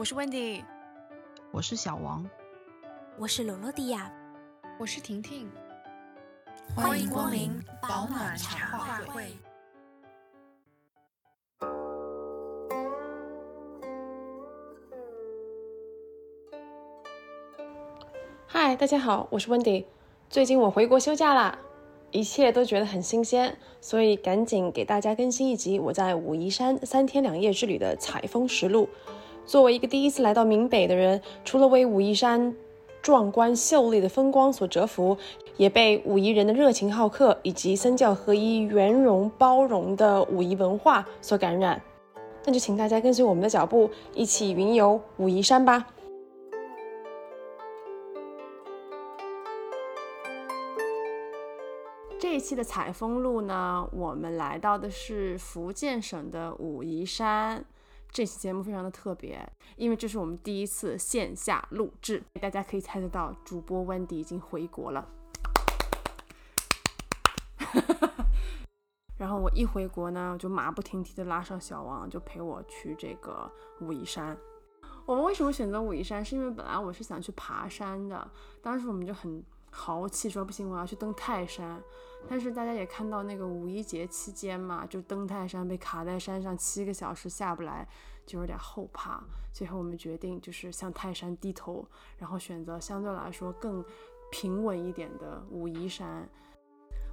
我是 Wendy，我是小王，我是罗罗迪亚，我是婷婷，欢迎光临保暖茶话会。嗨，大家好，我是 Wendy。最近我回国休假啦，一切都觉得很新鲜，所以赶紧给大家更新一集我在武夷山三天两夜之旅的采风实录。作为一个第一次来到闽北的人，除了为武夷山壮观秀丽的风光所折服，也被武夷人的热情好客以及三教合一、圆融包容的武夷文化所感染。那就请大家跟随我们的脚步，一起云游武夷山吧。这一期的采风路呢，我们来到的是福建省的武夷山。这期节目非常的特别，因为这是我们第一次线下录制。大家可以猜得到，主播 Wendy 已经回国了。然后我一回国呢，就马不停蹄的拉上小王，就陪我去这个武夷山。我们为什么选择武夷山？是因为本来我是想去爬山的，当时我们就很豪气，说不行，我要去登泰山。但是大家也看到那个五一节期间嘛，就登泰山被卡在山上七个小时下不来，就有点后怕。最后我们决定就是向泰山低头，然后选择相对来说更平稳一点的武夷山。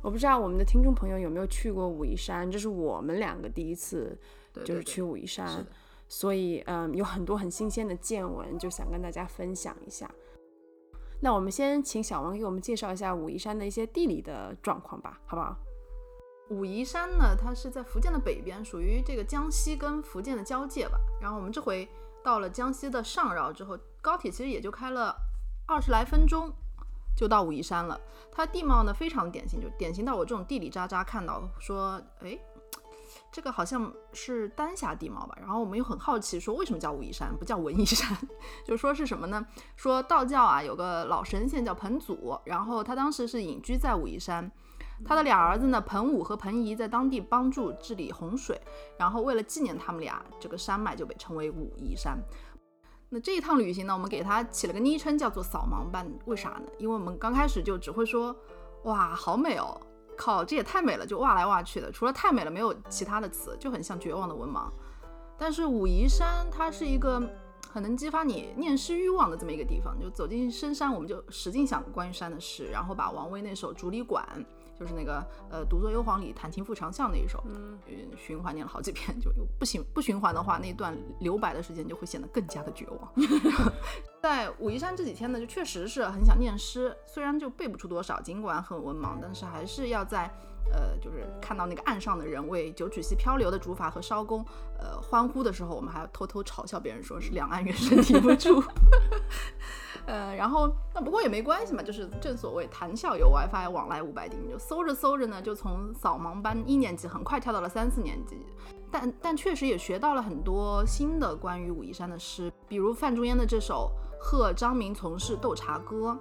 我不知道我们的听众朋友有没有去过武夷山，这是我们两个第一次就是去武夷山，所以嗯有很多很新鲜的见闻，就想跟大家分享一下。那我们先请小王给我们介绍一下武夷山的一些地理的状况吧，好不好？武夷山呢，它是在福建的北边，属于这个江西跟福建的交界吧。然后我们这回到了江西的上饶之后，高铁其实也就开了二十来分钟就到武夷山了。它地貌呢非常典型，就典型到我这种地理渣渣看到说，哎。这个好像是丹霞地貌吧，然后我们又很好奇，说为什么叫武夷山不叫文夷山？就说是什么呢？说道教啊有个老神仙叫彭祖，然后他当时是隐居在武夷山，他的俩儿子呢彭武和彭仪在当地帮助治理洪水，然后为了纪念他们俩，这个山脉就被称为武夷山。那这一趟旅行呢，我们给他起了个昵称叫做扫盲班，为啥呢？因为我们刚开始就只会说，哇，好美哦。靠，这也太美了，就哇来哇去的，除了太美了，没有其他的词，就很像绝望的文盲。但是武夷山它是一个很能激发你念诗欲望的这么一个地方，就走进深山，我们就使劲想关于山的诗，然后把王维那首《竹里馆》。就是那个呃，独坐幽篁里，弹琴复长啸那一首，嗯，循环念了好几遍，就不循不循环的话，那段留白的时间就会显得更加的绝望。在武夷山这几天呢，就确实是很想念诗，虽然就背不出多少，尽管很文盲，但是还是要在呃，就是看到那个岸上的人为九曲溪漂流的竹筏和艄公呃欢呼的时候，我们还偷偷嘲笑别人，说是两岸猿声啼不住。呃，然后那不过也没关系嘛，就是正所谓谈笑有 WiFi，往来无白丁，就搜着搜着呢，就从扫盲班一年级很快跳到了三四年级，但但确实也学到了很多新的关于武夷山的诗，比如范仲淹的这首《贺张明从事斗茶歌》，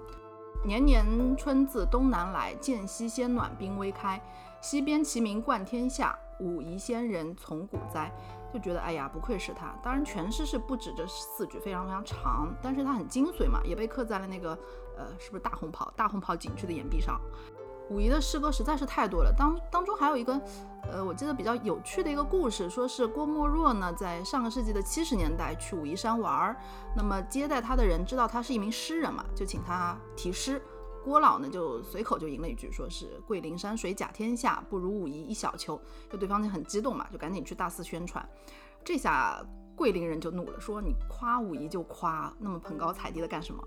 年年春自东南来，见西先暖冰微开，西边齐名冠天下，武夷仙人从古栽。就觉得哎呀，不愧是他。当然，全诗是不止这四句，非常非常长，但是它很精髓嘛，也被刻在了那个呃，是不是大红袍？大红袍景区的岩壁上。武夷的诗歌实在是太多了，当当中还有一个呃，我记得比较有趣的一个故事，说是郭沫若呢，在上个世纪的七十年代去武夷山玩儿，那么接待他的人知道他是一名诗人嘛，就请他题诗。郭老呢就随口就吟了一句，说是桂林山水甲天下，不如武夷一小丘。就对方就很激动嘛，就赶紧去大肆宣传。这下桂林人就怒了，说你夸武夷就夸，那么捧高踩低的干什么？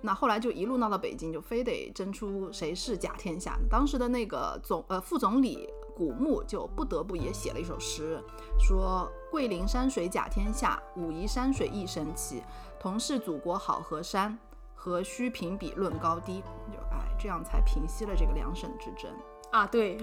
那后来就一路闹到北京，就非得争出谁是甲天下。当时的那个总呃副总理古牧就不得不也写了一首诗，说桂林山水甲天下，武夷山水亦神奇，同是祖国好河山。何须评比论高低？就哎，这样才平息了这个两省之争啊！对，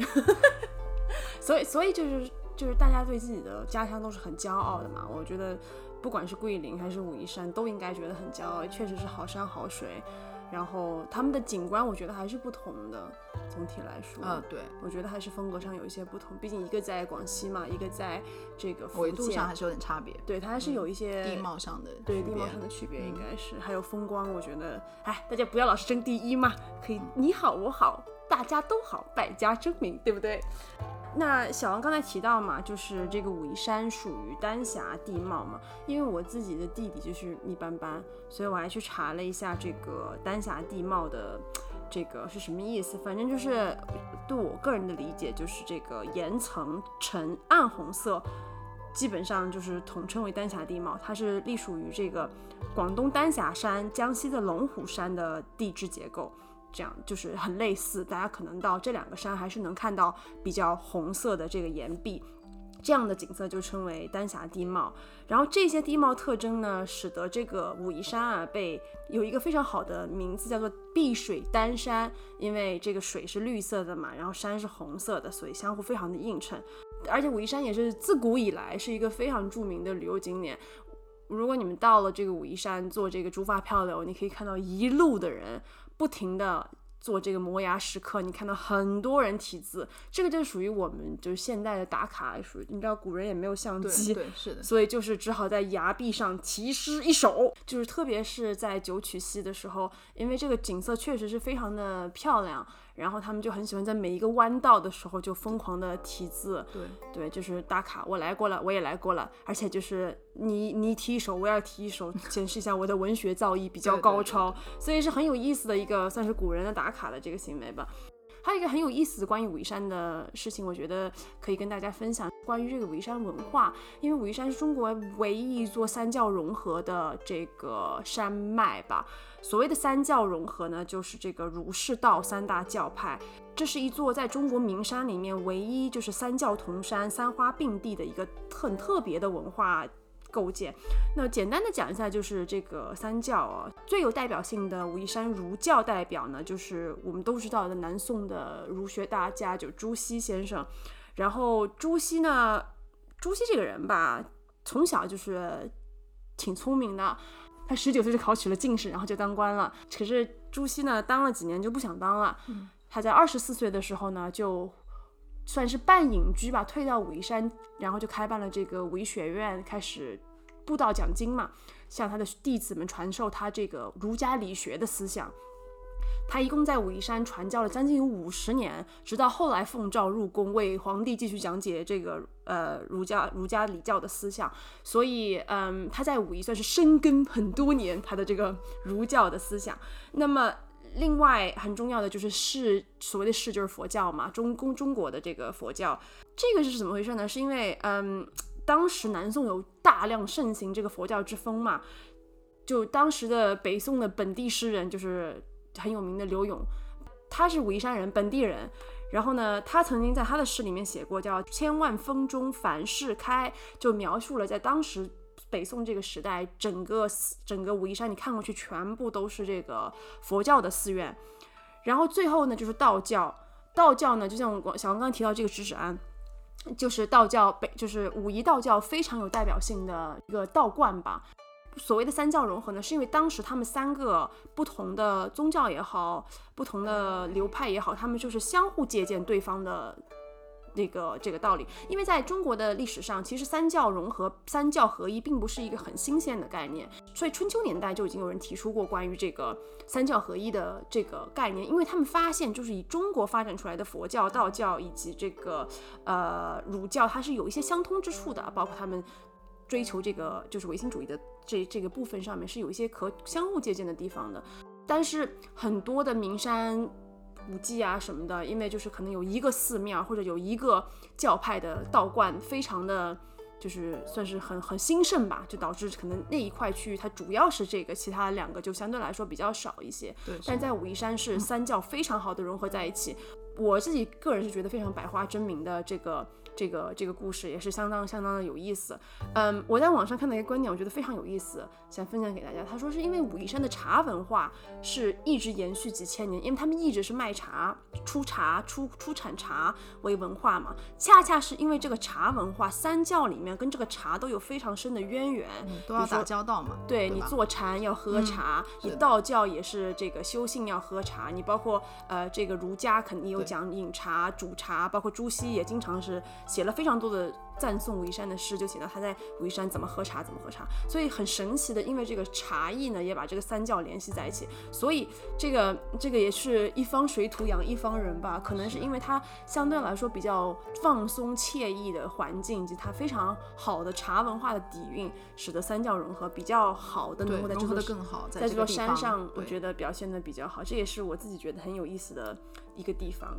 所以所以就是就是大家对自己的家乡都是很骄傲的嘛。我觉得不管是桂林还是武夷山，都应该觉得很骄傲，确实是好山好水。然后他们的景观我觉得还是不同的，总体来说，呃，对，我觉得还是风格上有一些不同，毕竟一个在广西嘛，一个在这个福纬度上还是有点差别，对，它还是有一些地貌上的对地貌上的区别应该。是，还有风光，我觉得，哎，大家不要老是争第一嘛，可以你好我好，大家都好，百家争鸣，对不对？那小王刚才提到嘛，就是这个武夷山属于丹霞地貌嘛，因为我自己的地理就是一般般，所以我还去查了一下这个丹霞地貌的这个是什么意思。反正就是对我个人的理解，就是这个岩层呈暗红色，基本上就是统称为丹霞地貌，它是隶属于这个广东丹霞山、江西的龙虎山的地质结构。这样就是很类似，大家可能到这两个山还是能看到比较红色的这个岩壁，这样的景色就称为丹霞地貌。然后这些地貌特征呢，使得这个武夷山啊被有一个非常好的名字，叫做碧水丹山，因为这个水是绿色的嘛，然后山是红色的，所以相互非常的映衬。而且武夷山也是自古以来是一个非常著名的旅游景点。如果你们到了这个武夷山做这个竹筏漂流，你可以看到一路的人。不停的做这个磨牙时刻，你看到很多人题字，这个就属于我们就是现代的打卡，属于你知道古人也没有相机，对，是的，所以就是只好在崖壁上题诗一首，就是特别是在九曲溪的时候，因为这个景色确实是非常的漂亮。然后他们就很喜欢在每一个弯道的时候就疯狂的题字，对。对，就是打卡，我来过了，我也来过了，而且就是你你提一首，我要提一首，显示一下我的文学造诣比较高超，所以是很有意思的一个算是古人的打卡的这个行为吧。还有一个很有意思的关于武夷山的事情，我觉得可以跟大家分享关于这个武夷山文化，因为武夷山是中国唯一一座三教融合的这个山脉吧。所谓的三教融合呢，就是这个儒释道三大教派。这是一座在中国名山里面唯一就是三教同山、三花并蒂的一个很特别的文化构建。那简单的讲一下，就是这个三教啊，最有代表性的武夷山儒教代表呢，就是我们都知道的南宋的儒学大家就朱熹先生。然后朱熹呢，朱熹这个人吧，从小就是挺聪明的。他十九岁就考取了进士，然后就当官了。可是朱熹呢，当了几年就不想当了。他在二十四岁的时候呢，就算是半隐居吧，退到武夷山，然后就开办了这个武夷学院，开始布道讲经嘛，向他的弟子们传授他这个儒家理学的思想。他一共在武夷山传教了将近有五十年，直到后来奉诏入宫，为皇帝继续讲解这个呃儒家儒家礼教的思想。所以，嗯，他在武夷算是深耕很多年他的这个儒教的思想。那么，另外很重要的就是释，所谓的释就是佛教嘛，中公中国的这个佛教，这个是怎么回事呢？是因为，嗯，当时南宋有大量盛行这个佛教之风嘛，就当时的北宋的本地诗人就是。很有名的刘永，他是武夷山人，本地人。然后呢，他曾经在他的诗里面写过，叫“千万峰中凡事开”，就描述了在当时北宋这个时代，整个整个武夷山，你看过去全部都是这个佛教的寺院。然后最后呢，就是道教。道教呢，就像我小王刚刚提到这个知止庵，就是道教北，就是武夷道教非常有代表性的一个道观吧。所谓的三教融合呢，是因为当时他们三个不同的宗教也好，不同的流派也好，他们就是相互借鉴对方的那个这个道理。因为在中国的历史上，其实三教融合、三教合一并不是一个很新鲜的概念，所以春秋年代就已经有人提出过关于这个三教合一的这个概念。因为他们发现，就是以中国发展出来的佛教、道教以及这个呃儒教，它是有一些相通之处的，包括他们。追求这个就是唯心主义的这这个部分上面是有一些可相互借鉴的地方的，但是很多的名山古迹啊什么的，因为就是可能有一个寺庙或者有一个教派的道观，非常的就是算是很很兴盛吧，就导致可能那一块区域它主要是这个，其他两个就相对来说比较少一些。对，但在武夷山是三教非常好的融合在一起，我自己个人是觉得非常百花争鸣的这个。这个这个故事也是相当相当的有意思。嗯，我在网上看到一个观点，我觉得非常有意思，想分享给大家。他说是因为武夷山的茶文化是一直延续几千年，因为他们一直是卖茶、出茶、出出产茶为文化嘛。恰恰是因为这个茶文化，三教里面跟这个茶都有非常深的渊源，都要打交道嘛。对你坐禅要喝茶，你道教也是这个修性要喝茶，你包括呃这个儒家肯定有讲饮茶、煮茶，包括朱熹也经常是写了非常多的赞颂武夷山的诗，就写到他在武夷山怎么喝茶，怎么喝茶，所以很神奇的，因为这个茶艺呢也把这个三教联系在一起，所以这个这个也是一方水土养一方人吧，可能是因为它相对来说比较放松惬意的环境，以及它非常好的茶文化的底蕴，使得三教融合比较好的能够在的更好，在这座山上，我觉得表现的比较好，这也是我自己觉得很有意思的一个地方。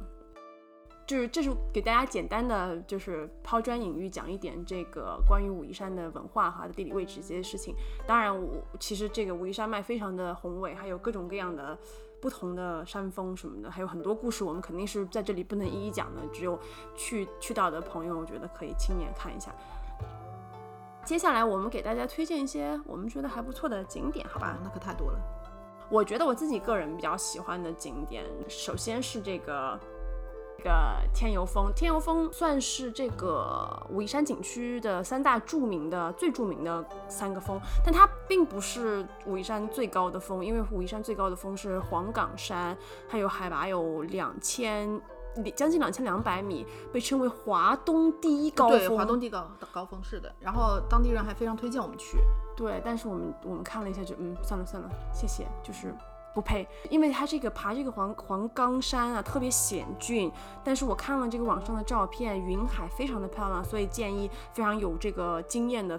就是这是给大家简单的就是抛砖引玉，讲一点这个关于武夷山的文化和地理位置这些事情。当然我，其实这个武夷山脉非常的宏伟，还有各种各样的不同的山峰什么的，还有很多故事，我们肯定是在这里不能一一讲的，只有去去到的朋友，我觉得可以亲眼看一下。接下来我们给大家推荐一些我们觉得还不错的景点，好吧哦？那可太多了。我觉得我自己个人比较喜欢的景点，首先是这个这个天游峰。天游峰算是这个武夷山景区的三大著名的、最著名的三个峰，但它并不是武夷山最高的峰，因为武夷山最高的峰是黄岗山，它有海拔有两千。将近两千两百米，被称为华东第一高峰。对，华东第一高高峰是的。然后当地人还非常推荐我们去。对，但是我们我们看了一下就，嗯，算了算了，谢谢，就是不配，因为它这个爬这个黄黄冈山啊特别险峻，但是我看了这个网上的照片，云海非常的漂亮，所以建议非常有这个经验的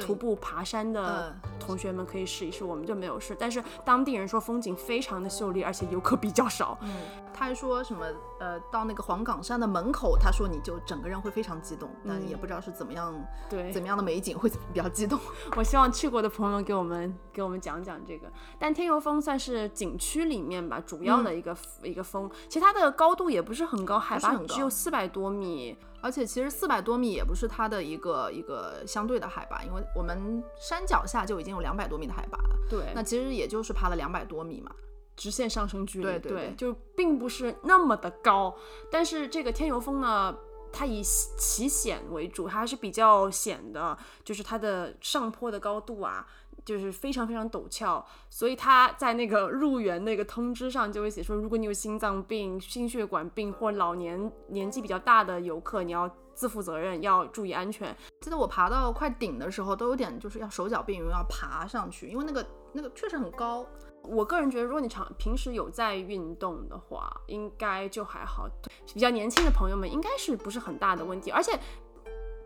徒步爬山的嗯。同学们可以试一试，我们就没有试，但是当地人说风景非常的秀丽，而且游客比较少，嗯，他还说什么呃，到那个黄岗山的门口，他说你就整个人会非常激动，但嗯。也不知道是怎么样对，怎么样的美景会比较激动。我希望去过的朋友给我们给我们讲讲这个。但天游峰算是景区里面吧，主要的一个、一个峰，其实它的高度也不是很高，海拔只有四百多米。而且其实四百多米也不是它的一个一个相对的海拔，因为我们山脚下就已经有两百多米的海拔了，对，那其实也就是爬了两百多米嘛。直线上升距离，对对对就并不是那么的高。但是这个天游峰呢，它以奇险为主，它还是比较险的，就是它的上坡的高度啊。就是非常非常陡峭，所以他在那个入园那个通知上就会写说，如果你有心脏病、心血管病或老年年纪比较大的游客，你要自负责任，要注意安全。记得我爬到快顶的时候，都有点就是要手脚并用，要爬上去，因为那个那个确实很高。我个人觉得，如果你常平时有在运动的话，应该就还好。比较年轻的朋友们，应该是不是很大的问题，而且。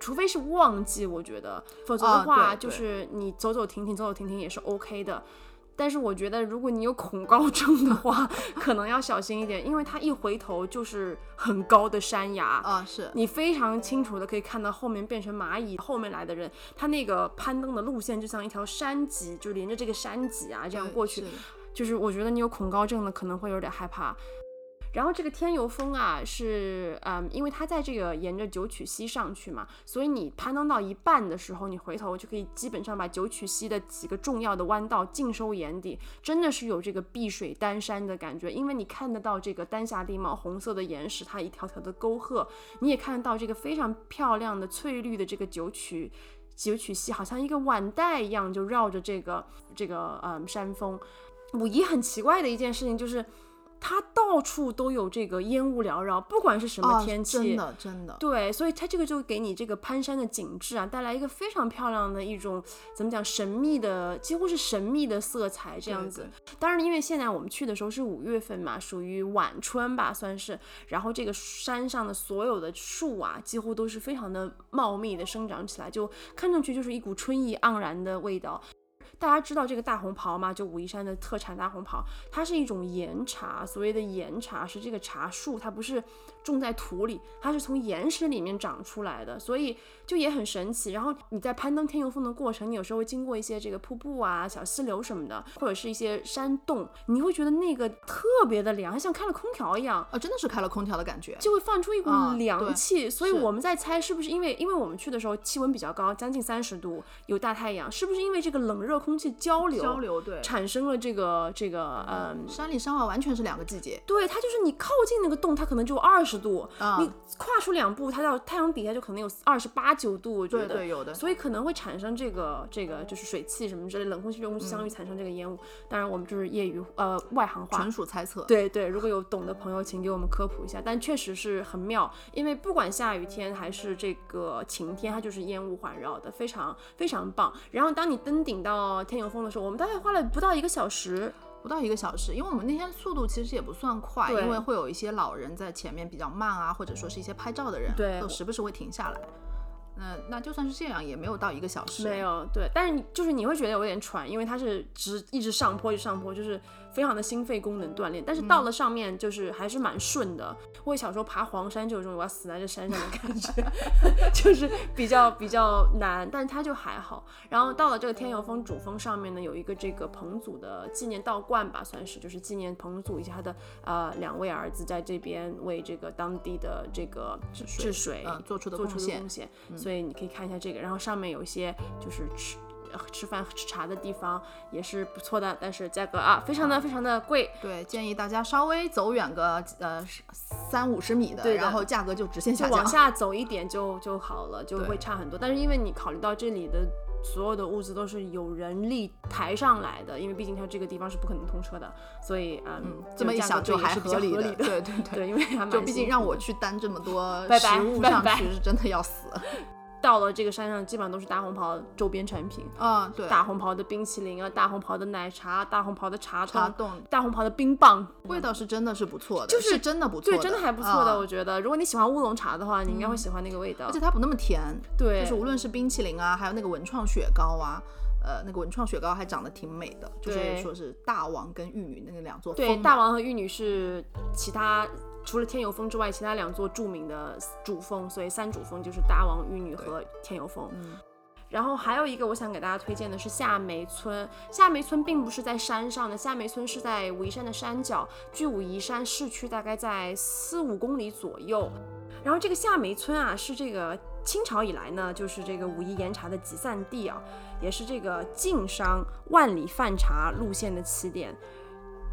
除非是旺季，我觉得，否则的啊话，对就是你走走停停，走走停停也是 OK 的。但是我觉得，如果你有恐高症的话，可能要小心一点，因为它一回头就是很高的山崖，啊，是你非常清楚的可以看到后面变成蚂蚁，后面来的人，他那个攀登的路线就像一条山脊，就连着这个山脊啊这样过去是，就是我觉得你有恐高症的可能会有点害怕。然后这个天游峰啊，是嗯，因为它在这个沿着九曲溪上去嘛，所以你攀登到一半的时候，你回头就可以基本上把九曲溪的几个重要的弯道尽收眼底，真的是有这个碧水丹山的感觉，因为你看得到这个丹霞地貌红色的岩石，它一条条的沟壑，你也看得到这个非常漂亮的翠绿的这个九曲。九曲溪好像一个碗带一样，就绕着这个这个嗯山峰。武夷很奇怪的一件事情就是，它到处都有这个烟雾缭绕，不管是什么啊天气，真的真的，对，所以它这个就给你这个攀山的景致啊，带来一个非常漂亮的一种怎么讲神秘的，几乎是神秘的色彩这样对子。当然，因为现在我们去的时候是五月份嘛，属于晚春吧，算是。然后这个山上的所有的树啊，几乎都是非常的茂密的生长起来，就看上去就是一股春意盎然的味道。大家知道这个大红袍吗？就武夷山的特产大红袍，它是一种岩茶。所谓的岩茶是这个茶树，它不是种在土里，它是从岩石里面长出来的，所以就也很神奇。然后你在攀登天游峰的过程，你有时候会经过一些这个瀑布啊、小溪流什么的，或者是一些山洞，你会觉得那个特别的凉，像开了空调一样。哦，真的是开了空调的感觉，就会放出一股啊凉气，所以我们在猜是不是因为，因为我们去的时候气温比较高，将近三十度，有大太阳，是不是因为这个冷热空气交流交流对。产生了这个这个嗯。山里山外完全是两个季节对，它就是你靠近那个洞，它可能就二十度，啊你跨出两步，它到太阳底下就可能有二十八九度，我觉得。对对，有的。所以可能会产生这个这个就是水汽什么之类，冷空气热空气相遇产生这个烟雾。当然我们就是业余呃外行话，纯属猜测。对对，如果有懂的朋友，请给我们科普一下。但确实是很妙，因为不管下雨天还是这个晴天，它就是烟雾环绕的，非常非常棒。然后当你登顶到天游峰的时候，我们大概花了不到一个小时。不到一个小时，因为我们那天速度其实也不算快，因为会有一些老人在前面比较慢啊，或者说是一些拍照的人，对都时不时会停下来。那，那就算是这样，也没有到一个小时。没有，对，但是你就是你会觉得有点喘，因为它是直一直上坡，一直上坡，就是非常的心肺功能锻炼。但是到了上面，就是还是蛮顺的。我小时候爬黄山就有种我要死在这山上的感觉，就是比较比较难，但是它就还好。然后到了这个天游峰主峰上面呢，有一个这个彭祖的纪念道观吧，算是就是纪念彭祖以及他的呃两位儿子在这边为这个当地的这个治治水嗯做出的做出的贡献贡献，所以你可以看一下这个，然后上面有一些就是吃。呃吃饭吃茶的地方也是不错的，但是价格啊，非常的非常的贵。对，建议大家稍微走远个呃三五十米的，对的然后价格就直线下降。往下走一点就就好了，就会差很多。但是因为你考虑到这里的所有的物资都是有人力抬上来的，因为毕竟它这个地方是不可能通车的，所以嗯，嗯，这么一想就还是比较合理的。对对对。对，因为就毕竟让我去担这么多食物上去，是真的要死。到了这个山上，基本上都是大红袍周边产品，嗯，对，大红袍的冰淇淋啊，大红袍的奶茶，大红袍的茶冻，茶冻大红袍的冰棒，味道是真的是不错的，就是真的不错对，真的还不错的，啊我觉得。如果你喜欢乌龙茶的话，你应该会喜欢那个味道而且。它不那么甜，对，就是无论是冰淇淋啊，还有那个文创雪糕啊，呃，那个文创雪糕还长得挺美的，就是说是大王跟玉女那个两座对，峰大王和玉女是其他除了天游峰之外，其他两座著名的主峰，所以三主峰就是大王、玉女和天游峰。嗯然后还有一个我想给大家推荐的是夏梅村。夏梅村并不是在山上的，夏梅村是在武夷山的山脚，距武夷山市区大概在四五公里左右。然后这个夏梅村啊，是这个清朝以来呢，就是这个武夷岩茶的集散地啊，也是这个晋商万里贩茶路线的起点。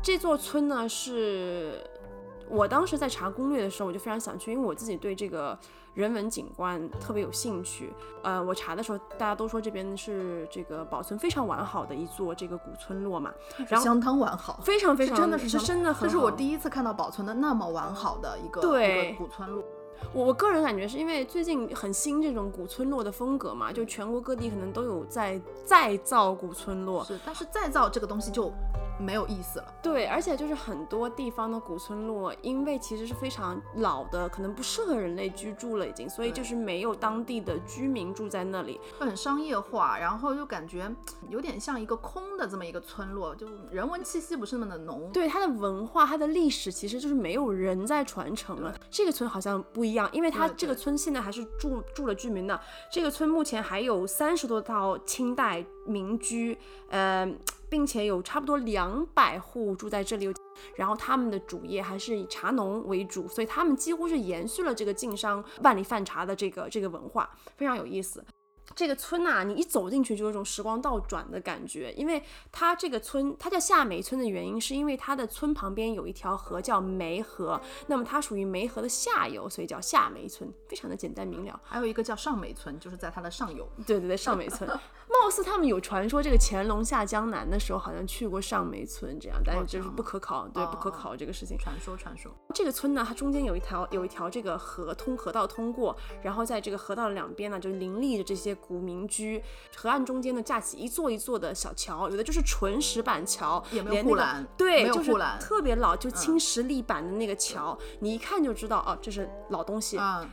这座村呢，是我当时在查攻略的时候，我就非常想去，因为我自己对这个人文景观特别有兴趣。呃，我查的时候，大家都说这边是这个保存非常完好的一座这个古村落嘛，然后相当完好，非常非常真的是是真的很好。这是我第一次看到保存的那么完好的一个对一个古村落。我我个人感觉是因为最近很新这种古村落的风格嘛，就全国各地可能都有在再造古村落，是，但是再造这个东西就没有意思了。对，而且就是很多地方的古村落，因为其实是非常老的，可能不适合人类居住了已经，所以就是没有当地的居民住在那里。会很商业化，然后就感觉有点像一个空的这么一个村落，就人文气息不是那么的浓。对它的文化、它的历史，其实就是没有人在传承了。这个村好像不一样，因为它这个村现在还是住住了居民的。这个村目前还有三十多套清代民居，呃，并且有差不多两百户住在这里。然后他们的主业还是以茶农为主，所以他们几乎是延续了这个晋商万里泛茶的这个这个文化，非常有意思。这个村呐、你一走进去就有种时光倒转的感觉，因为它这个村，它叫夏梅村的原因，是因为它的村旁边有一条河叫梅河，那么它属于梅河的下游，所以叫夏梅村，非常的简单明了。还有一个叫上梅村，就是在它的上游。对对对，上梅村，貌似他们有传说，这个乾隆下江南的时候好像去过上梅村这样，但是就是不可考，对，不可哦考这个事情。传说，传说，这个村呢，它中间有一条有一条这个河通河道通过，然后在这个河道的两边呢，就林立着这些古民居。河岸中间呢架起一座一座的小桥，有的就是纯石板桥，也没有连那个护栏对，就是护栏特别老，就青石立板的那个桥，你一看就知道哦，这是老东西。嗯，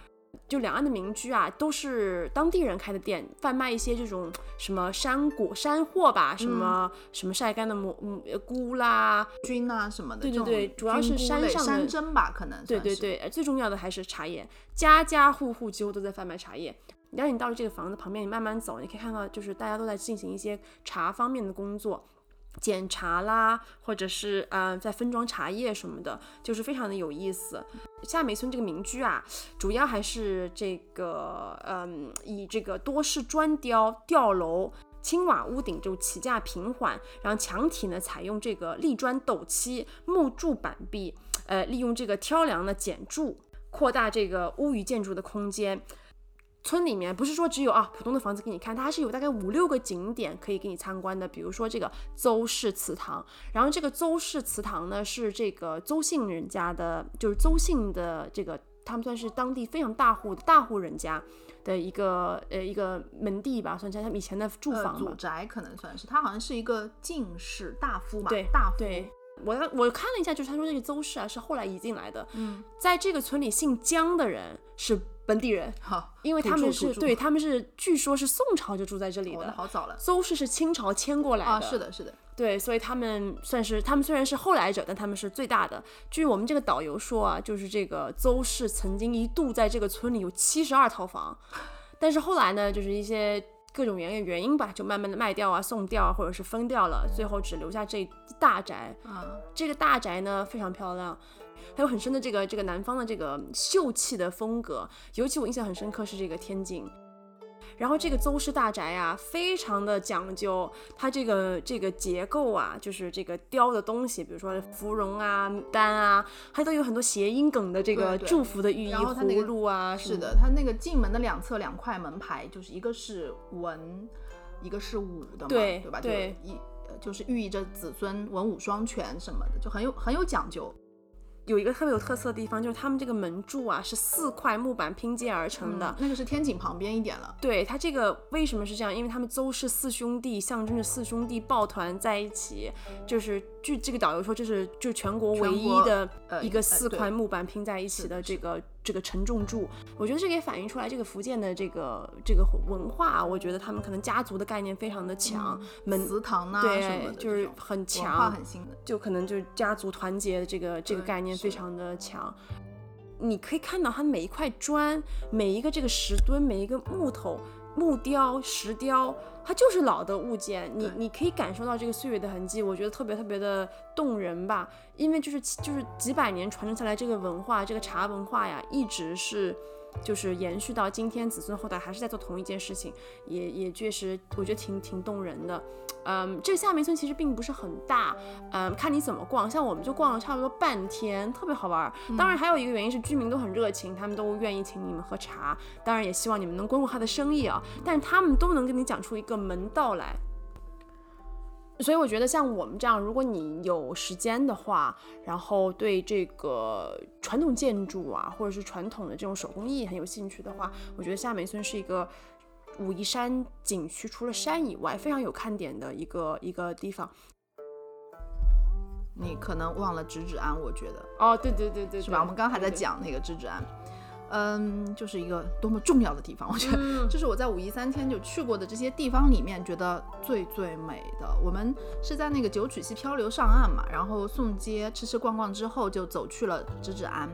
就两岸的民居啊，都是当地人开的店，贩卖一些这种什么山果、山货吧，什么、什么晒干的蘑嗯菇啦，菌啊什么的，对对对主要是山上的山珍吧，可能对对对，呃最重要的还是茶叶，家家户户几乎都在贩卖茶叶。然后你到了这个房子旁边，你慢慢走，你可以看到，就是大家都在进行一些茶方面的工作，检查啦，或者是嗯、在分装茶叶什么的，就是非常的有意思。夏梅村这个民居啊，主要还是这个嗯，以这个多式砖雕吊楼。青瓦屋顶就起价平缓，然后墙体呢采用这个立砖斗漆、木柱板壁，呃，利用这个挑梁的简柱，扩大这个屋宇建筑的空间。村里面不是说只有啊普通的房子给你看，它还是有大概五六个景点可以给你参观的。比如说这个邹氏祠堂，然后这个邹氏祠堂呢是这个邹姓人家的，就是邹姓的这个，他们算是当地非常大户的大户人家的一个呃一个门第吧，算是他们以前的住呃房吧。祖宅，可能算是他好像是一个进士大夫嘛，对大夫对，我我看了一下，就是他说这个邹氏啊是后来移进来的，嗯，在这个村里姓姜的人是本地人，好，因为他们是对他们是据说是宋朝就住在这里哦，那的。好早了邹氏是清朝迁过来的，啊，是，的，是的，对，所以他们算是他们虽然是后来者，但他们是最大的。据我们这个导游说啊，就是这个邹氏曾经一度在这个村里有七十二套房，但是后来呢，就是一些各种原因原因吧，就慢慢的卖掉啊、送掉啊，或者是分掉了，最后只留下这一大宅。啊，这个大宅呢非常漂亮，还有很深的这个这个南方的这个秀气的风格，尤其我印象很深刻是这个天井。然后这个邹氏大宅啊，非常的讲究，它这个这个结构啊，就是这个雕的东西，比如说芙蓉啊、丹啊，它都有很多谐音梗的这个祝福的寓意，然后它那个葫芦啊，是的，它那个进门的两侧两块门牌，就是一个是文，一个是武的嘛，对对吧？对就一呃就是寓意着子孙文武双全什么的，就很有很有讲究。有一个特别有特色的地方，就是他们这个门柱啊是四块木板拼接而成的，嗯那个是天井旁边一点了，对它这个为什么是这样？因为他们邹氏四兄弟象征着四兄弟抱团在一起，就是据这个导游说，这是就全国唯一的呃一个四块木板拼在一起的的。这个这个承重柱。我觉得这个也反映出来这个福建的这个这个文化啊，我觉得他们可能家族的概念非常的强，门祠堂啊什么对的，就是很强，很新的。就可能就是家族团结的这个这个概念非常的强。你可以看到它每一块砖、每一个这个石墩、每一个木头、木雕、石雕，它就是老的物件。你你可以感受到这个岁月的痕迹，我觉得特别特别的动人吧。因为就是就是几百年传承下来这个文化，这个茶文化呀，一直是。就是延续到今天，子孙后代还是在做同一件事情，也也确实，我觉得挺挺动人的。嗯，这个夏梅村其实并不是很大，嗯，看你怎么逛。像我们就逛了差不多半天，特别好玩儿。当然，还有一个原因是居民都很热情，他们都愿意请你们喝茶。当然，也希望你们能光顾他的生意啊。但是他们都能跟你讲出一个门道来。所以我觉得像我们这样，如果你有时间的话，然后对这个传统建筑啊，或者是传统的这种手工艺很有兴趣的话，我觉得夏梅村是一个武夷山景区除了山以外非常有看点的一个一个地方。你可能忘了直指庵，我觉得哦，对对对对，是吧？我们刚刚还在，讲那个直指安，嗯，就是一个多么重要的地方，我觉得。嗯，这是我在五一三天就去过的这些地方里面觉得最最美的。我们是在那个九曲溪漂流上岸嘛，然后送街吃吃逛逛之后，就走去了直指安。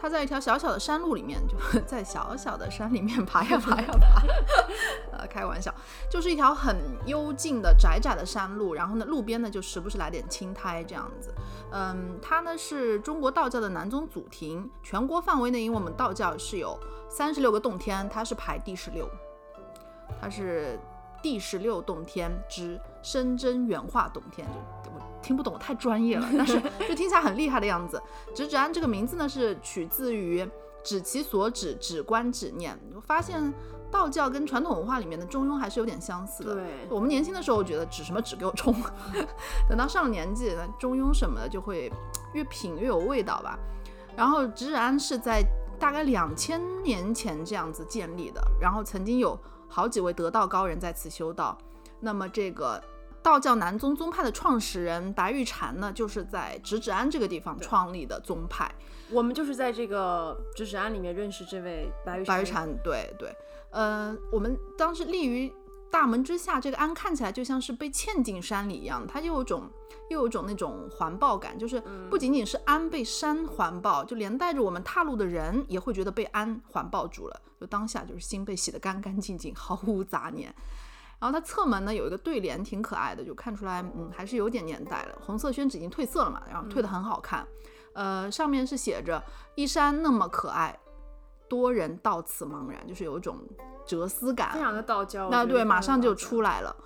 它在一条小小的山路里面，就 在小小的山里面爬呀爬呀爬，呃，开玩笑，就是一条很幽静的窄窄的山路，然后呢，路边呢就时不时来点青苔这样子。嗯，它呢是中国道教的南宗祖庭，全国范围内，因为我们道教是有三十六个洞天，它是排第十六，它是第十六洞天之深真元化洞天，就我听不懂，我太专业了，但是就听起来很厉害的样子。直指安这个名字呢是取自于指其所指，指观指念。我发现道教跟传统文化里面的中庸还是有点相似的。对我们年轻的时候觉得指什么指给我冲，等到上了年纪，那中庸什么的就会越品越有味道吧。然后直指安是在大概两千年前这样子建立的，然后曾经有好几位得道高人在此修道。那么这个道教南宗宗派的创始人白玉禅呢，就是在直指庵这个地方创立的宗派。我们就是在这个直指庵里面认识这位白玉白玉禅，对对，呃，我们当时立于大门之下，这个庵看起来就像是被嵌进山里一样，它又有种又有种那种环抱感，就是不仅仅是庵被山环抱，就连带着我们踏路的人也会觉得被庵环抱住了，就当下就是心被洗得干干净净，毫无杂念。然后它侧门呢有一个对联，挺可爱的，就看出来，嗯，还是有点年代了。红色宣纸已经褪色了嘛，然后褪得很好看。呃，上面是写着“一山那么可爱，多人到此茫然”，就是有一种哲思感，非常的道教。那对，马上就出来了。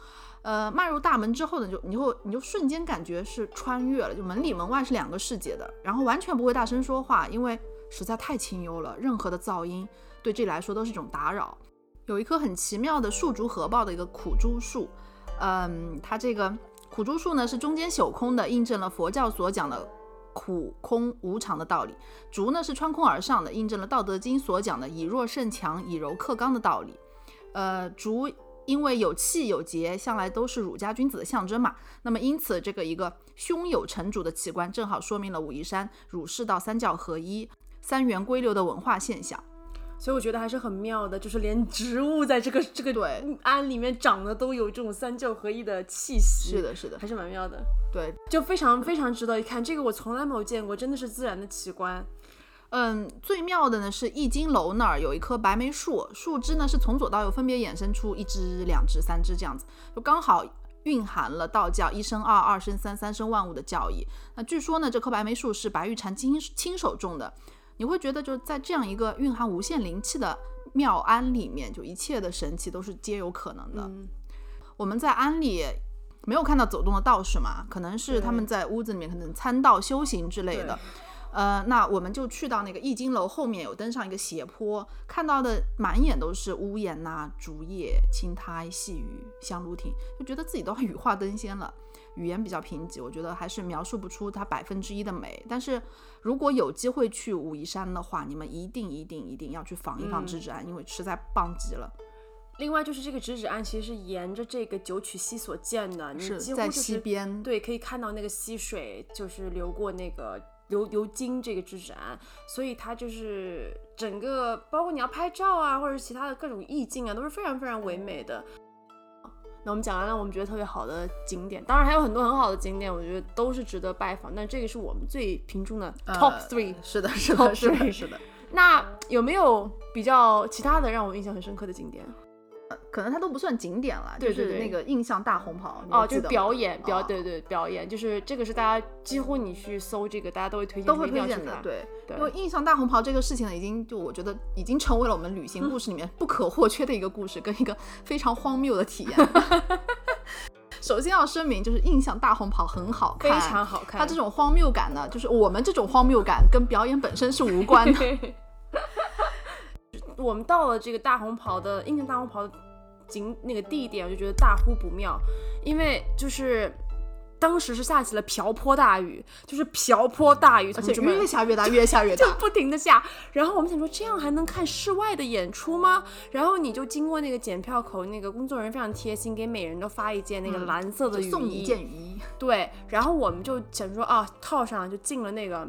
呃，迈入大门之后呢，就你会你就瞬间感觉是穿越了，就门里门外是两个世界的，然后完全不会大声说话，因为实在太清幽了，任何的噪音对这里来说都是一种打扰。有一棵很奇妙的树竹合抱的一个苦竹树，嗯，它这个苦竹树呢是中间朽空的，印证了佛教所讲的苦空无常的道理；竹呢是穿空而上的，印证了《道德经》所讲的以弱胜强、以柔克刚的道理。呃，竹因为有气有节，向来都是儒家君子的象征嘛。那么因此，这个一个胸有成竹的奇观，正好说明了武夷山儒释道三教合一、三元归流的文化现象。所以我觉得还是很妙的，就是连植物在这个这个对庵里面长得都有这种三教合一的气息。是的，是的，还是蛮妙的。对，就非常非常值得一看。这个我从来没有见过，真的是自然的奇观。嗯，最妙的呢是易经楼那儿有一棵白梅树，树枝呢是从左到右分别衍生出一枝、两枝、三枝这样子，就刚好蕴含了道教一生二、二生三、三生万物的教义。那据说呢，这棵白梅树是白玉禅亲亲手种的。你会觉得，就在这样一个蕴含无限灵气的庙庵里面，就一切的神奇都是皆有可能的。我们在庵里没有看到走动的道士嘛？可能是他们在屋子里面可能参道修行之类的。呃，那我们就去到那个易经楼后面，有登上一个斜坡，看到的满眼都是屋檐呐、竹叶、青苔、细雨、香炉亭，就觉得自己都要 羽化登仙了。语言比较贫瘠，我觉得还是描述不出它百分之一的美。但是如果有机会去武夷山的话，你们一定一定一定要去访一访直指庵，因为实在棒极了。另外就是这个直指岸其实是沿着这个九曲溪所建的，是在溪边，对，可以看到那个溪水就是流过那个流流经这个直指岸，所以它就是整个包括你要拍照啊，或者其他的各种意境啊，都是非常非常唯美的。那我们讲完了我们觉得特别好的景点，当然还有很多很好的景点，我觉得都是值得拜访。但这个是我们最平中的 top three，是的，是的，是的，是的。那有没有比较其他的让我印象很深刻的景点？可能它都不算景点了，就是那个印象大红袍哦，就是表演表，对对表演，就是这个是大家几乎你去搜这个，大家都会推荐，都会推荐的，对。因为印象大红袍这个事情呢，已经就我觉得已经成为了我们旅行故事里面不可或缺的一个故事，跟一个非常荒谬的体验。首先要声明，就是印象大红袍很好看，非常好看。它这种荒谬感呢，就是我们这种荒谬感跟表演本身是无关的。我们到了这个大红袍的印象大红袍景那个地点，我就觉得大呼不妙，因为就是。当时是下起了瓢泼大雨，就是瓢泼大雨，而且越下越大，越下越大，就不停的下。然后我们想说，这样还能看室外的演出吗？然后你就经过那个检票口，那个工作人员非常贴心，给每人都发一件那个蓝色的雨衣，送你一件雨衣。对，然后我们就想说啊，套上就进了那个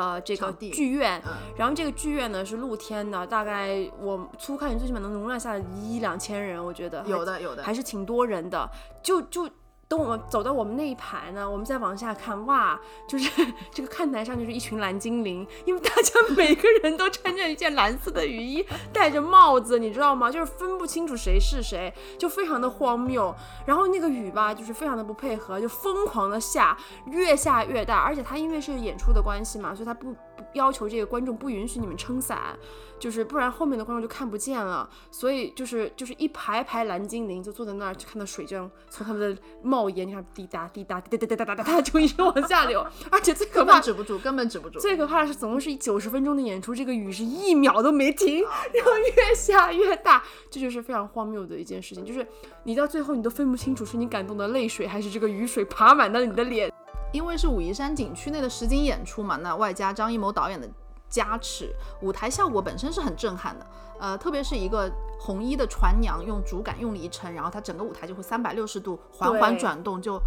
呃这个剧院。然后这个剧院呢是露天的，大概我粗看最起码能容纳下一两千人，我觉得有的有的还是挺多人的，就就。等我们走到我们那一排呢，我们再往下看，哇，就是 这个看台上就是一群蓝精灵，因为大家 每个人都穿着一件蓝色的雨衣，戴着帽子，你知道吗？就是分不清楚谁是谁，就非常的荒谬。然后那个雨吧，就是非常的不配合，就疯狂的下，越下越大。而且他因为是演出的关系嘛，所以他不不要求这个观众不允许你们撑伞。就是不然后面的观众就看不见了，所以就是就是一排排蓝精灵就坐在那儿，就看到水这样从他们的帽檐你看滴答滴答滴答滴答滴答滴答就一直往下流，而且最可怕止不住，根本止不住。最可怕的是总共是九十分钟的演出，这个雨是一秒都没停，然后越下越大，这就是非常荒谬的一件事情，就是你到最后你都分不清楚是你感动的泪水还是这个雨水爬满了你的脸，因为是武夷山景区内的实景演出嘛，那外加张艺谋导演的。加持，舞台效果本身是很震撼的。呃，特别是一个红衣的船娘用竹竿用力一撑，然后它整个舞台就会三百六十度缓缓转动，就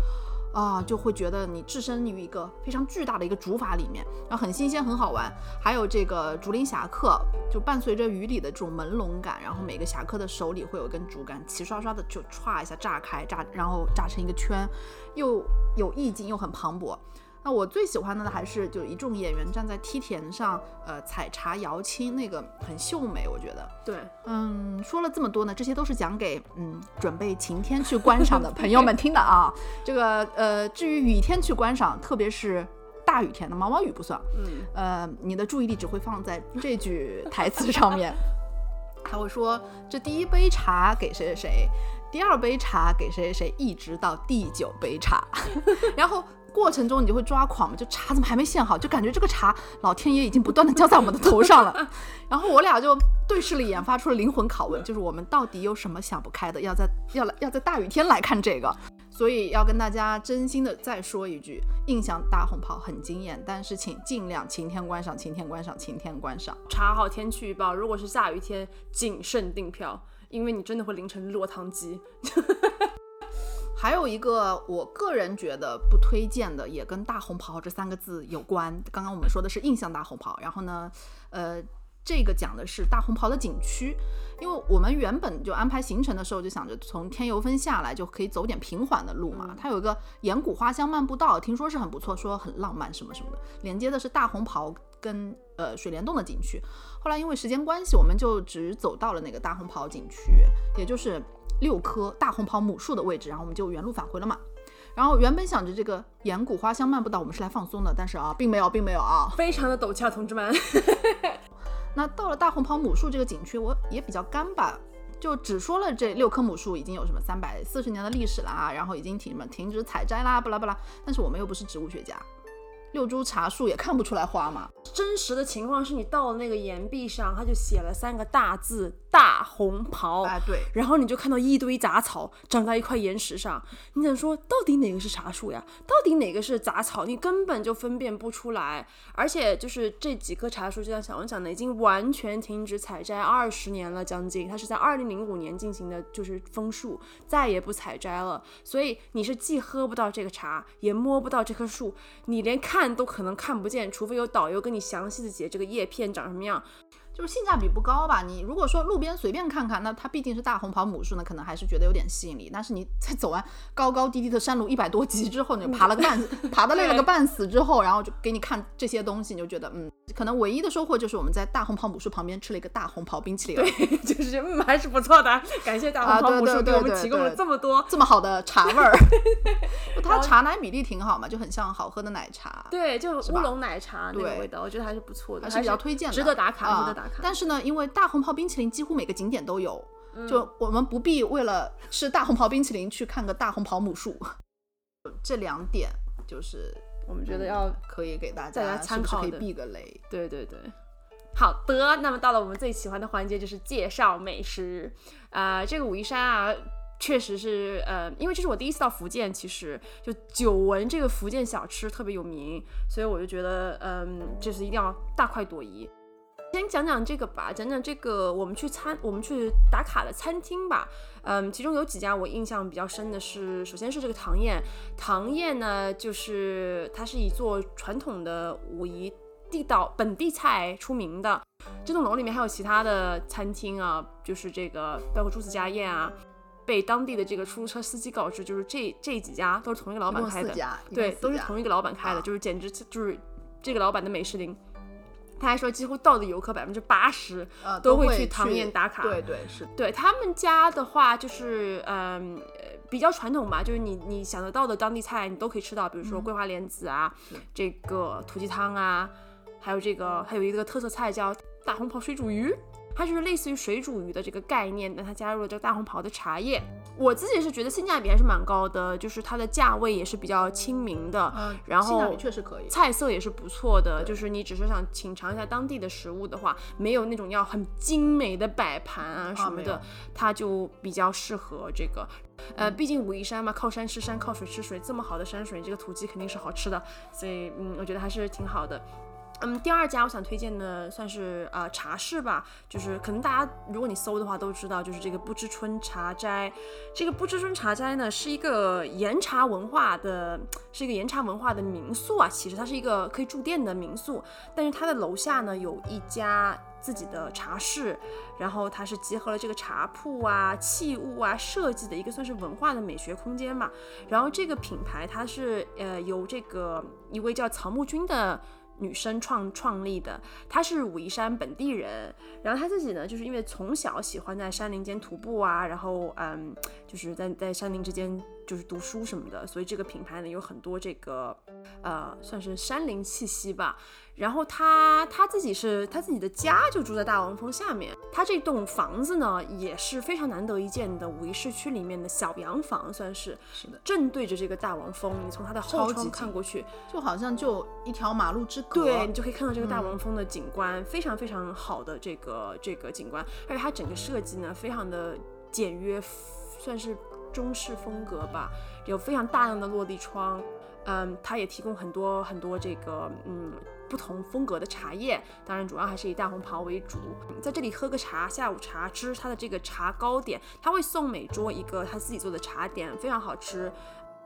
啊、就会觉得你置身于一个非常巨大的一个竹筏里面，然后很新鲜，很好玩。还有这个竹林侠客，就伴随着雨里的这种朦胧感，然后每个侠客的手里会有一根竹竿，齐刷刷的就歘一下炸开，炸然后炸成一个圈，又有意境又很磅礴。那我最喜欢的呢，还是就一众演员站在梯田上，呃，采茶摇青，那个很秀美，我觉得。对，嗯，说了这么多呢，这些都是讲给嗯准备晴天去观赏的朋友们听的啊。这个呃，至于雨天去观赏，特别是大雨天的毛毛雨不算，嗯，呃，你的注意力只会放在这句台词上面。他会说，这第一杯茶给谁谁谁，第二杯茶给谁谁谁，一直到第九杯茶，然后。过程中你就会抓狂嘛，就茶怎么还没献好，就感觉这个茶老天爷已经不断的浇在我们的头上了。然后我俩就对视了一眼，发出了灵魂拷问，就是我们到底有什么想不开的，要在要来要在大雨天来看这个。所以要跟大家真心的再说一句，印象大红袍很惊艳，但是请尽量晴天观赏，晴天观赏，晴天观赏。查好天气预报，如果是下雨天，谨慎订票，因为你真的会淋成落汤鸡。还有一个我个人觉得不推荐的，也跟大红袍这三个字有关。刚刚我们说的是印象大红袍，然后呢，呃，这个讲的是大红袍的景区，因为我们原本就安排行程的时候就想着从天游峰下来就可以走点平缓的路嘛。它有一个岩谷花香漫步道，听说是很不错，说很浪漫什么什么的，连接的是大红袍跟呃水帘洞的景区。后来因为时间关系，我们就只走到了那个大红袍景区，也就是六棵大红袍母树的位置，然后我们就原路返回了嘛。然后原本想着这个岩谷花香漫步道，我们是来放松的，但是啊，并没有，并没有啊。非常的陡峭，同志们。那到了大红袍母树这个景区，我也比较干吧，就只说了这六棵母树已经有什么三百四十年的历史啦，然后已经停什么停止采摘啦，巴拉巴拉。但是我们又不是植物学家，六株茶树也看不出来花嘛。真实的情况是你到了那个岩壁上，它就写了三个大字“大红袍”，哎，对，然后你就看到一堆杂草长在一块岩石上，你想说到底哪个是茶树呀？到底哪个是杂草？你根本就分辨不出来。而且就是这几棵茶树，就像小王讲的，已经完全停止采摘二十年了，将近。它是在二零零五年进行的，就是枫树，再也不采摘了。所以你是既喝不到这个茶，也摸不到这棵树，你连看都可能看不见，除非有导游跟你详细的解这个叶片长什么样。就是性价比不高吧。你如果说路边随便看看，那它毕竟是大红袍母树呢，可能还是觉得有点吸引力。但是你在走完高高低低的山路一百多级之后，你就爬了个半，爬的累了个半死之后，然后就给你看这些东西，你就觉得嗯，可能唯一的收获就是我们在大红袍母树旁边吃了一个大红袍冰淇淋，对 就是嗯还是不错的，感谢大红袍母树给我们提供了这么多。这么好的茶味儿，它茶奶比例挺好嘛，就很像好喝的奶茶。对，就乌龙奶茶那个味道，我觉得还是不错的，还是比较推荐的，值得打卡，啊值得打卡。但是呢，因为大红袍冰淇淋几乎每个景点都有，嗯就我们不必为了吃大红袍冰淇淋去看个大红袍母树。这两点就是我们觉得要可以给大大家家是是可以参考的避个雷。对对对，好的，那么到了我们最喜欢的环节，就是介绍美食。啊、这个武夷山啊，确实是呃，因为这是我第一次到福建，其实就久闻这个福建小吃特别有名，所以我就觉得嗯，就是一定要大快朵颐。先讲讲这个吧，讲讲这个我们去餐我们去打卡的餐厅吧。嗯，其中有几家我印象比较深的是，首先是这个唐宴。唐宴呢，就是它是以做传统的武夷地道本地菜出名的。这栋楼里面还有其他的餐厅啊，就是这个包括朱子家宴啊。被当地的这个出租车司机告知，就是这这几家都是同一个老板开的，对，都是同一个老板开的，啊就是简直就是这个老板的美食林。他还说，几乎到的游客百分之八十呃都会会去唐宴打卡对对是。对他们家的话，就是嗯、呃比较传统吧，就是你你想得到的当地菜你都可以吃到，比如说桂花莲子啊，是这个土鸡汤啊，还有这个还有一个特色菜叫大红袍水煮鱼。它就是类似于水煮鱼的这个概念，但它加入了这个大红袍的茶叶。我自己是觉得性价比还是蛮高的，就是它的价位也是比较亲民的，嗯，然性价后比确实可以。菜色也是不错的，就是你只是想品尝一下当地的食物的话，没有那种要很精美的摆盘啊什么的，它就比较适合这个。呃，毕竟武夷山嘛，靠山吃山，靠水吃水，这么好的山水，这个土鸡肯定是好吃的，所以嗯，我觉得还是挺好的。嗯，第二家我想推荐的算是呃茶室吧，就是可能大家如果你搜的话都知道，就是这个不知春茶斋。这个不知春茶斋呢是一个岩茶文化的，是一个岩茶文化的民宿啊。其实它是一个可以住店的民宿，但是它的楼下呢有一家自己的茶室，然后它是结合了这个茶铺啊、器物啊设计的一个算是文化的美学空间嘛。然后这个品牌它是呃由这个一位叫曹木君的。女生创创立的，她是武夷山本地人，然后她自己呢，就是因为从小喜欢在山林间徒步啊，然后嗯，就是在在山林之间就是读书什么的，所以这个品牌呢有很多这个呃算是山林气息吧。然后他他自己是他自己的家就住在大王峰下面，他这栋房子呢也是非常难得一见的武夷市区里面的小洋房，算是是的，正对着这个大王峰，你从它的后窗看过去，就好像就一条马路之隔，对你就可以看到这个大王峰的景观，非常非常好的这个这个景观，而且它整个设计呢非常的简约，算是中式风格吧，有非常大量的落地窗，嗯，它也提供很多很多这个嗯。不同风格的茶叶，当然主要还是以大红袍为主。在这里喝个茶，下午茶吃它的这个茶糕点，他会送每桌一个他自己做的茶点，非常好吃。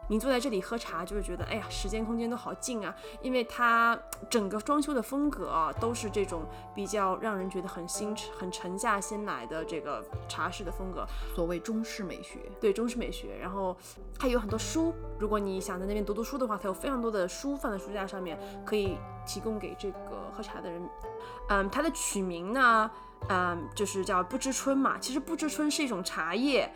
你坐在这里喝茶，就会觉得，哎呀，时间空间都好近啊，因为它整个装修的风格啊，都是这种比较让人觉得很新、很沉下心来的这个茶室的风格，所谓中式美学。对，中式美学。然后它有很多书，如果你想在那边读读书的话，它有非常多的书放在书架上面，可以提供给这个喝茶的人。嗯，它的取名呢，嗯，就是叫不知春嘛。其实不知春是一种茶叶。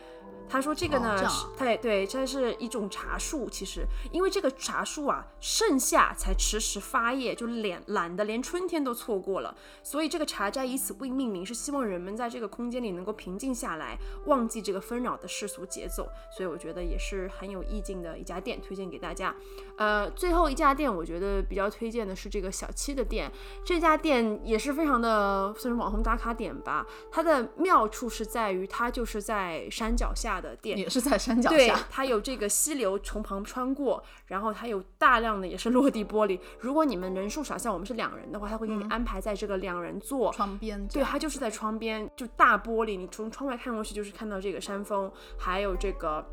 他说这个呢，对对，这是一种茶树。其实，因为这个茶树啊，盛夏才迟迟发叶，就懒懒得连春天都错过了。所以这个茶斋以此为命名，是希望人们在这个空间里能够平静下来，忘记这个纷扰的世俗节奏。所以我觉得也是很有意境的一家店，推荐给大家。呃，最后一家店，我觉得比较推荐的是这个小七的店。这家店也是非常的算是网红打卡点吧。它的妙处是在于，它就是在山脚下。的店也是在山脚下，对，它有这个溪流从旁穿过，然后它有大量的也是落地玻璃。如果你们人数少，像我们是两人的话，他会给你安排在这个两人座窗边。对，它就是在窗边，就大玻璃，你从窗外看过去就是看到这个山峰，还有这个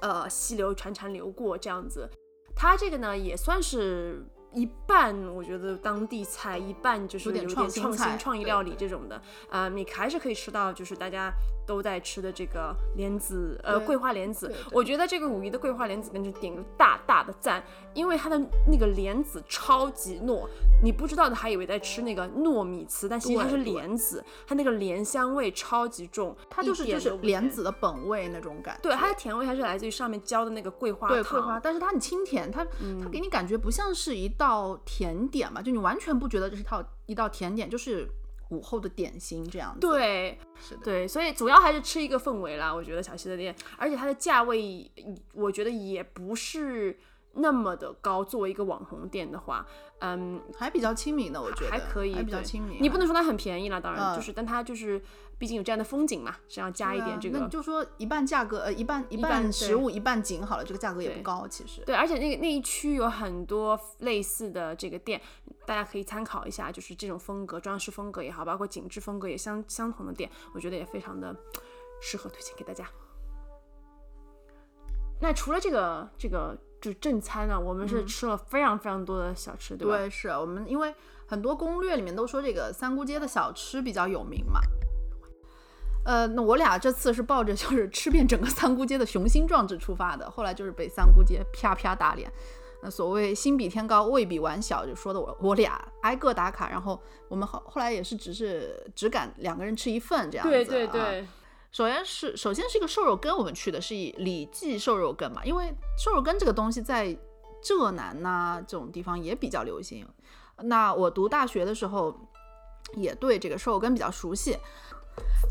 呃溪流潺潺流过这样子。它这个呢也算是。一半我觉得当地菜，一半就是有点创新创意料理这种的，呃，你还是可以吃到就是大家都在吃的这个莲子，呃，桂花莲子。我觉得这个武夷的桂花莲子跟着点个大大的赞，因为它的那个莲子超级糯，你不知道的还以为在吃那个糯米糍，但其实它是莲子，它那个莲香味超级重，它就是就是莲子的本味那种感。对，它的甜味还是来自于上面浇的那个桂花糖，桂花，但是它很清甜，它它给你感觉不像是一。道甜点嘛，就你完全不觉得这是套一道甜点，就是午后的点心这样子。对，是的，对，所以主要还是吃一个氛围啦。我觉得小西的店，而且它的价位，我觉得也不是那么的高。作为一个网红店的话，嗯，还比较亲民的，我觉得还可以，还比较亲民。你不能说它很便宜啦，当然就是，但它就是。毕竟有这样的风景嘛，是要加一点这个。那就说一半价格，呃，一半一半食物，一半景好了，这个价格也不高，其实。对，而且那个那一区有很多类似的这个店，大家可以参考一下，就是这种风格，装饰风格也好，包括景致风格也相相同的店，我觉得也非常的适合推荐给大家。那除了这个这个就正餐呢，我们是吃了非常非常多的小吃，对吧？对，是我们因为很多攻略里面都说这个三姑街的小吃比较有名嘛。呃，那我俩这次是抱着就是 吃遍整个三姑街的雄心壮志出发的，后来就是被三姑街啪啪打脸。那所谓心比天高，胃比碗小，就说的我我俩挨个打卡，然后我们后后来也是只是只敢两个人吃一份这样子。对对对。首先是首先是一个瘦肉羹，我们去的是以李记瘦肉羹嘛，因为瘦肉羹这个东西在浙南呐这种地方也比较流行。那我读大学的时候也对这个瘦肉羹比较熟悉。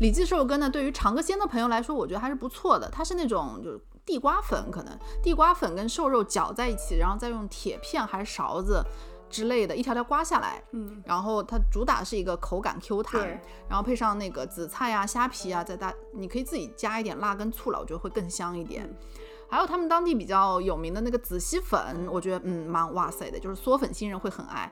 李记瘦肉羹呢，对于尝个鲜的朋友来说，我觉得还是不错的。它是那种就是地瓜粉，可能地瓜粉跟瘦肉搅在一起，然后再用铁片还是勺子之类的，一条条刮下来。嗯，然后它主打是一个口感 Q 弹，然后配上那个紫菜啊、虾皮啊，再大，你可以自己加一点辣跟醋了，我觉得会更香一点。还有他们当地比较有名的那个紫溪粉，我觉得嗯蛮哇塞的，就是嗦粉新人会很爱。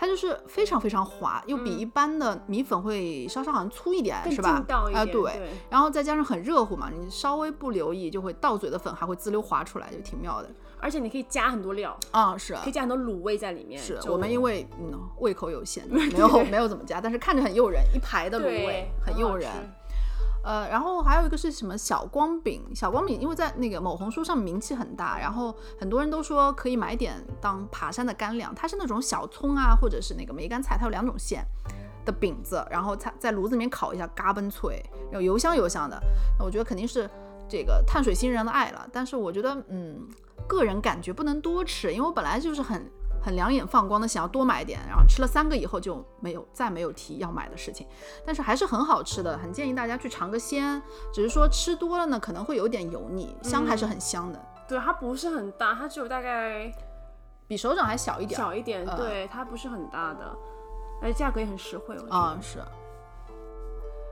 它就是非常非常滑，又比一般的米粉会稍稍好像粗一点，是吧？啊，对。然后再加上很热乎嘛，你稍微不留意就会到嘴的粉还会滋溜滑出来，就挺妙的。而且你可以加很多料啊，是，可以加很多卤味在里面。是我们因为嗯胃口有限，没有没有怎么加，但是看着很诱人，一排的卤味很诱人。呃，然后还有一个是什么小光饼？小光饼因为在那个某红书上名气很大，然后很多人都说可以买点当爬山的干粮。它是那种小葱啊，或者是那个梅干菜，它有两种馅的饼子，然后在在炉子里面烤一下，嘎嘣脆，然后油香油香的。那我觉得肯定是这个碳水新人的爱了。但是我觉得，嗯，个人感觉不能多吃，因为我本来就是很。很两眼放光的想要多买点，然后吃了三个以后就没有再没有提要买的事情，但是还是很好吃的，很建议大家去尝个鲜。只是说吃多了呢，可能会有点油腻，香还是很香的。对，它不是很大，它只有大概比手掌还小一点，小一点。对，它不是很大的，而且价格也很实惠。啊，是。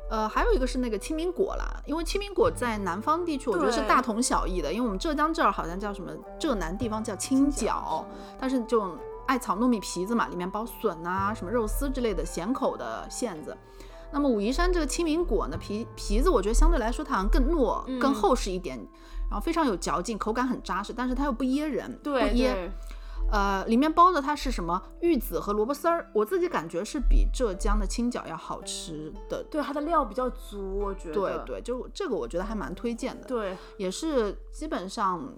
呃，还有一个是那个青苹果啦，因为青苹果在南方地区，我觉得是大同小异的。因为我们浙江这儿好像叫什么浙南地方叫青角，但是这种艾草糯米皮子嘛，里面包笋啊、什么肉丝之类的咸口的馅子。那么武夷山这个青苹果呢，皮皮子我觉得相对来说它好像更糯、更厚实一点，然后非常有嚼劲，口感很扎实，但是它又不噎人，不噎。呃，里面包的它是什么？玉子和萝卜丝儿，我自己感觉是比浙江的青饺要好吃的。对，它的料比较足，我觉得。对对，就这个我觉得还蛮推荐的。对，也是基本上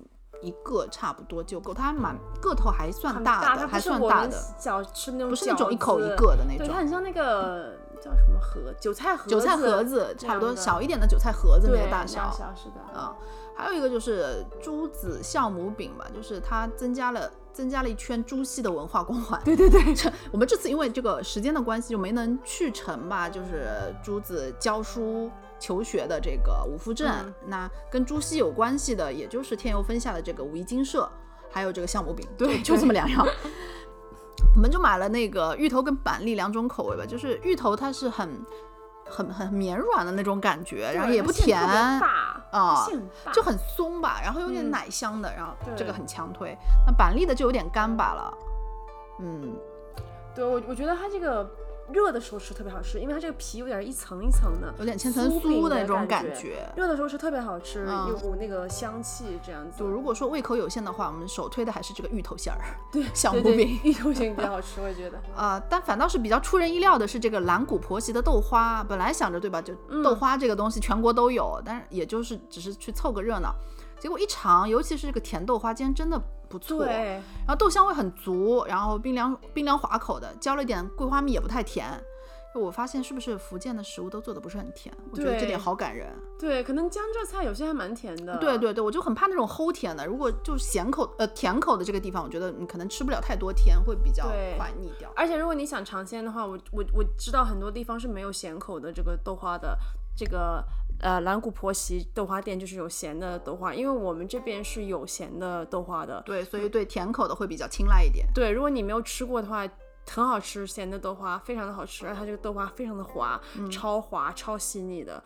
一个差不多就够，它还蛮个头还算大的，还算大的。小吃那种，不是那种一口一个的那种。对，它很像那个 叫什么盒？韭菜盒子。韭菜盒子差不多，小一点的韭菜盒子那个大小。小是的。啊，还有一个就是朱子酵母饼吧，就是它增加了。增加了一圈朱熹的文化光环。对对 对，这 我们这次因为这个时间的关系就没能去成吧，就是朱子教书求学的这个五福镇。那跟朱熹有关系的，也就是天游分下的这个武夷精舍，还有这个酵母饼。对，就这么两样。我们就买了那个芋头跟板栗两种口味吧，就是芋头它是很。很很绵软的那种感觉，然后也不甜啊，就很松吧，然后有点奶香的，然后这个很强推。那板栗的就有点干巴了，嗯，对我我觉得它这个。热的时候吃特别好吃，因为它这个皮有点一层一层的，有点千层酥的那种感觉。热的时候吃特别好吃，有股那个香气这样子。就如果说胃口有限的话，我们首推的还是这个芋头馅儿，对，香菇饼。芋头馅比较好吃，我也觉得。啊，但反倒是比较出人意料的是这个蓝谷婆媳的豆花。本来想着对吧，就豆花这个东西全国都有，但是也就是只是去凑个热闹。结果一尝，尤其是这个甜豆花，竟然真的不错。对。然后豆香味很足，然后冰凉冰凉滑口的，浇了一点桂花蜜也不太甜。我发现是不是福建的食物都做的不是很甜？我觉得这点好感人。对，可能江浙菜有些还蛮甜的。对对对，我就很怕那种齁甜的。如果就咸口呃甜口的这个地方，我觉得你可能吃不了太多甜，会比较快腻掉。而且如果你想尝鲜的话，我我我知道很多地方是没有咸口的这个豆花的。这个呃蓝谷婆媳豆花店就是有咸的豆花，因为我们这边是有咸的豆花的。对，所以对甜口的会比较青睐一点。对，如果你没有吃过的话。很好吃，咸的豆花非常的好吃，而它这个豆花非常的滑，超滑超细腻的。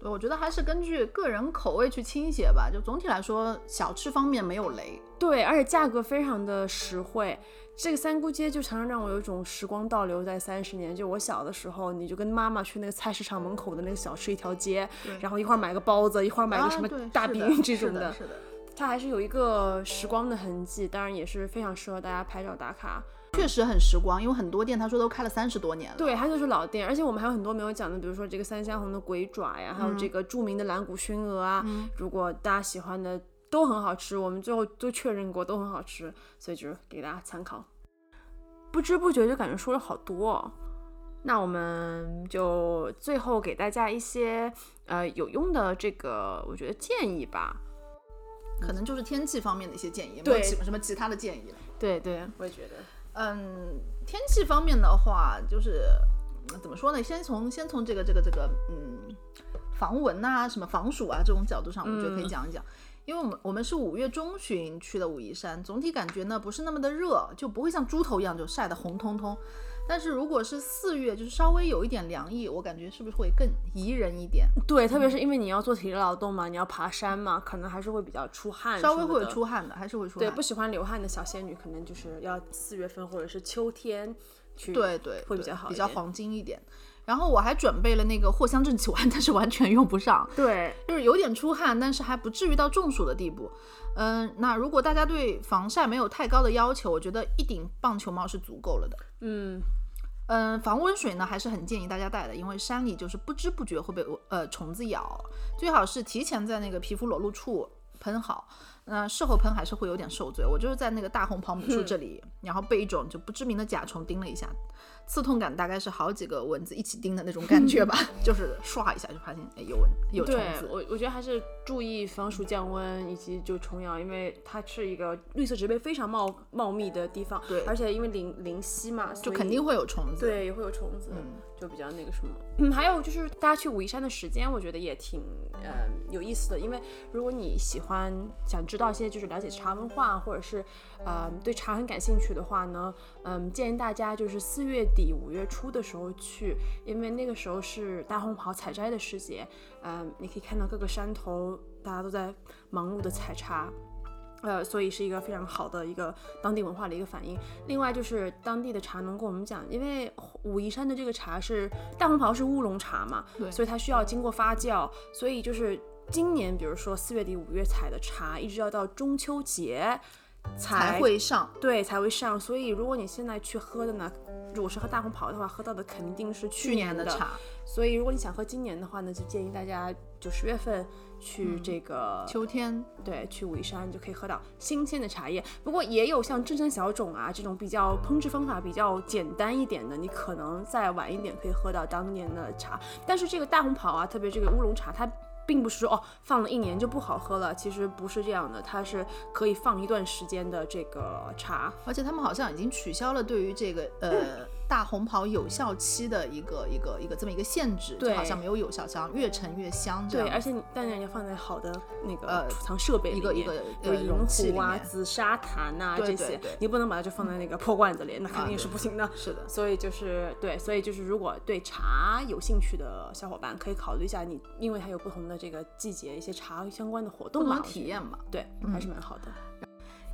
对，我觉得还是根据个人口味去倾斜吧。就总体来说，小吃方面没有雷。对，而且价格非常的实惠。这个三姑街就常常让我有一种时光倒流在三十年。就我小的时候，你就跟妈妈去那个菜市场门口的那个小吃一条街，然后一会儿买个包子，一会儿买个什么大饼这种的。是的，它还是有一个时光的痕迹，当然也是非常适合大家拍照打卡。确实很时光，因为很多店他说都开了三十多年了。对，它就是老店，而且我们还有很多没有讲的，比如说这个三香红的鬼爪呀，还有这个著名的蓝骨熏鹅啊。如果大家喜欢的都很好吃，我们最后都确认过都很好吃，所以就是给大家参考。不知不觉就感觉说了好多，那我们就最后给大家一些呃有用的这个我觉得建议吧，可能就是天气方面的一些建议，没有什么其他的建议了。对对，我也觉得。嗯，天气方面的话，就是怎么说呢？先从先从这个这个这个嗯，防蚊啊，什么防暑啊这种角度上，我觉得可以讲一讲。因为我们我们是五月中旬去的武夷山，总体感觉呢不是那么的热，就不会像猪头一样就晒得红彤彤。但是如果是四月，就是稍微有一点凉意，我感觉是不是会更宜人一点？对，特别是因为你要做体力劳动嘛，你要爬山嘛，可能还是会比较出汗，稍微会有出。汗的，还是会出对，不喜欢流汗的小仙女，可能就是要四月份或者是秋天去，对对，会比较好比较黄金一点。然后我还准备了那个藿香正气丸，但是完全用不上，对，就是有点出汗，但是还不至于到中暑的地步。嗯，那如果大家对防晒没有太高的要求，我觉得一顶棒球帽是足够了的。嗯，嗯，防蚊水呢还是很建议大家带的，因为山里就是不知不觉会被呃虫子咬，最好是提前在那个皮肤裸露处喷好。那事后喷还是会有点受罪。我就是在那个大红袍母树这里，然后被一种就不知名的甲虫叮了一下，刺痛感大概是好几个蚊子一起叮的那种感觉吧，就是唰一下就发现哎有蚊有虫子。我我觉得还是注意防暑降温以及就虫咬，因为它是一个绿色植被非常茂茂密的地方，对而且因为临临溪嘛，就肯定会有虫子。对，也会有虫子，嗯就比较那个什么。嗯，还有就是大家去武夷山的时间，我觉得也挺呃有意思的，因为如果你喜欢想知道一些就是了解茶文化，或者是呃对茶很感兴趣的话呢，嗯，建议大家就是四月底五月初的时候去，因为那个时候是大红袍采摘的时节，嗯，你可以看到各个山头大家都在忙碌的采茶。呃，所以是一个非常好的一个当地文化的一个反应。另外就是当地的茶农跟我们讲，因为武夷山的这个茶是大红袍是乌龙茶嘛，对所以它需要经过发酵，所以就是今年比如说四月底五月采的茶，一直要到中秋节才才会上。对才会上。所以如果你现在去喝的呢，如果是喝大红袍的话，喝到的肯定是去去年的的茶，所以如果你想喝今年的话呢，就建议大家就十月份去这个、秋天对，去武夷山就可以喝到新鲜的茶叶。不过也有像真山小种啊这种比较烹制方法比较简单一点的，你可能再晚一点可以喝到当年的茶。但是这个大红袍啊，特别这个乌龙茶，它并不是说哦放了一年就不好喝了，其实不是这样的，它是可以放一段时间的这个茶。而且他们好像已经取消了对于这个呃大红袍有效期的一个一个一个这么一个限制，就对好像没有有效期，越陈越香这对，而且你当然要放在好的那个呃储藏设备里面一个一个有银呃容器壶啊、紫砂坛呐、对这些你不能把它就放在那个破罐子里，那肯啊定是不行的。是的，所以就是对，所以就是如果对茶有兴趣的小伙伴，可以考虑一下你，因为它有不同的这个季节一些茶相关的活动嘛，体验嘛。对，还是蛮好的。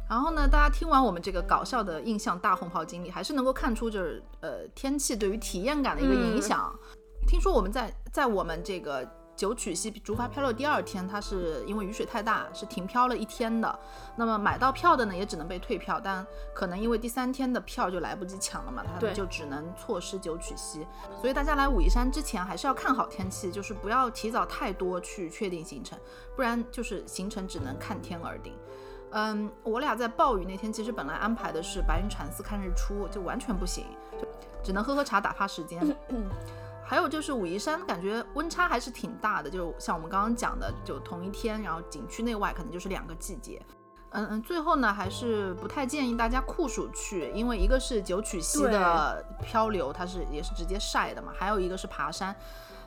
然后呢，大家听完我们这个搞笑的印象大红袍经历，还是能够看出就是呃天气对于体验感的一个影响。听说我们在在我们这个九曲溪竹筏漂流第二天，它是因为雨水太大，是停漂了一天的。那么买到票的呢，也只能被退票，但可能因为第三天的票就来不及抢了嘛，他们就只能错失九曲溪。所以大家来武夷山之前还是要看好天气，就是不要提早太多去确定行程，不然就是行程只能看天而定。嗯，我俩在暴雨那天，其实本来安排的是白云禅寺看日出，就完全不行，就只能喝喝茶打发时间。还有就是武夷山，感觉温差还是挺大的，就像我们刚刚讲的，就同一天，然后景区内外可能就是两个季节。嗯嗯，最后呢，还是不太建议大家酷暑去，因为一个是九曲溪的漂流，它是也是直接晒的嘛，还有一个是爬山，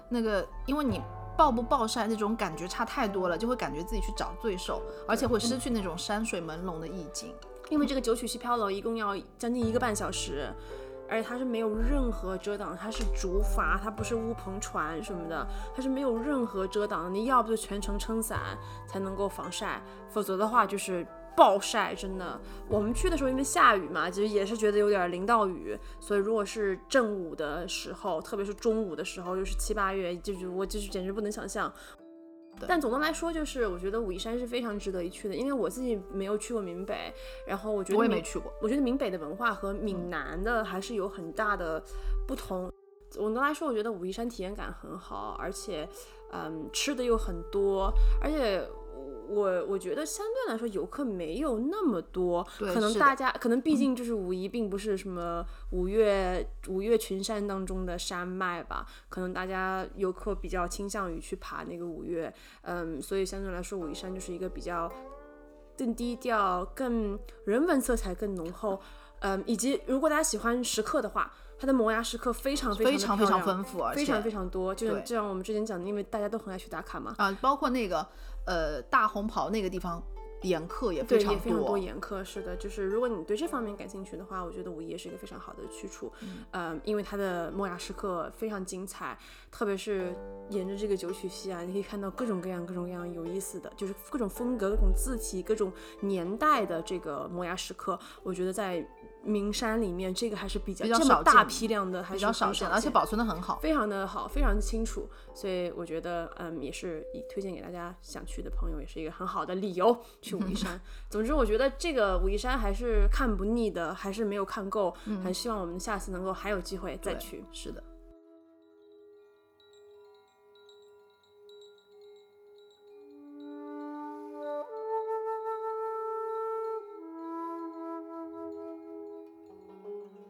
那个因为你暴不暴晒那种感觉差太多了，就会感觉自己去找罪受，而且会失去那种山水朦胧的意境。因为这个九曲溪漂流一共要将近一个半小时，而且它是没有任何遮挡，它是竹筏，它不是乌篷船什么的，它是没有任何遮挡的。你要不就全程撑伞才能够防晒，否则的话就是暴晒，真的。我们去的时候因为下雨嘛，其实也是觉得有点淋到雨，所以如果是正午的时候，特别是中午的时候，又是七八月，就是我就是简直不能想象。但总的来说，就是我觉得武夷山是非常值得一去的，因为我自己没有去过闽北，然后我觉得我也没去过，我觉得闽北的文化和闽南的还是有很大的不同。总的来说，我觉得武夷山体验感很好，而且，嗯，吃的又很多，而且我我觉得相对来说游客没有那么多，可能大家可能毕竟就是武夷并不是什么五岳五岳群山当中的山脉吧，可能大家游客比较倾向于去爬那个五岳，嗯，所以相对来说武夷山就是一个比较更低调、更人文色彩更浓厚，嗯，以及如果大家喜欢石刻的话，它的摩崖石刻非常非常非常非常丰富，非常非常多，就像就像我们之前讲的，因为大家都很爱去打卡嘛。啊，包括那个呃大红袍那个地方，严苛也，非常也非常多严苛。是的，就是如果你对这方面感兴趣的话，我觉得五一也是一个非常好的去处。嗯呃，因为它的莫雅时刻非常精彩，特别是沿着这个九曲溪啊，你可以看到各种各样、各种各样有意思的，就是各种风格、各种字体、各种年代的这个摩崖石刻。我觉得在名山里面，这个还是比较比较这么大批量的，还比是比较少见，而且保存的很好。非常的好，非常的清楚，所以我觉得，嗯，也是以推荐给大家想去的朋友，也是一个很好的理由去武夷山。总之，我觉得这个武夷山还是看不腻的，还是没有看够，很希望我们下次能够还有机会再去。是的。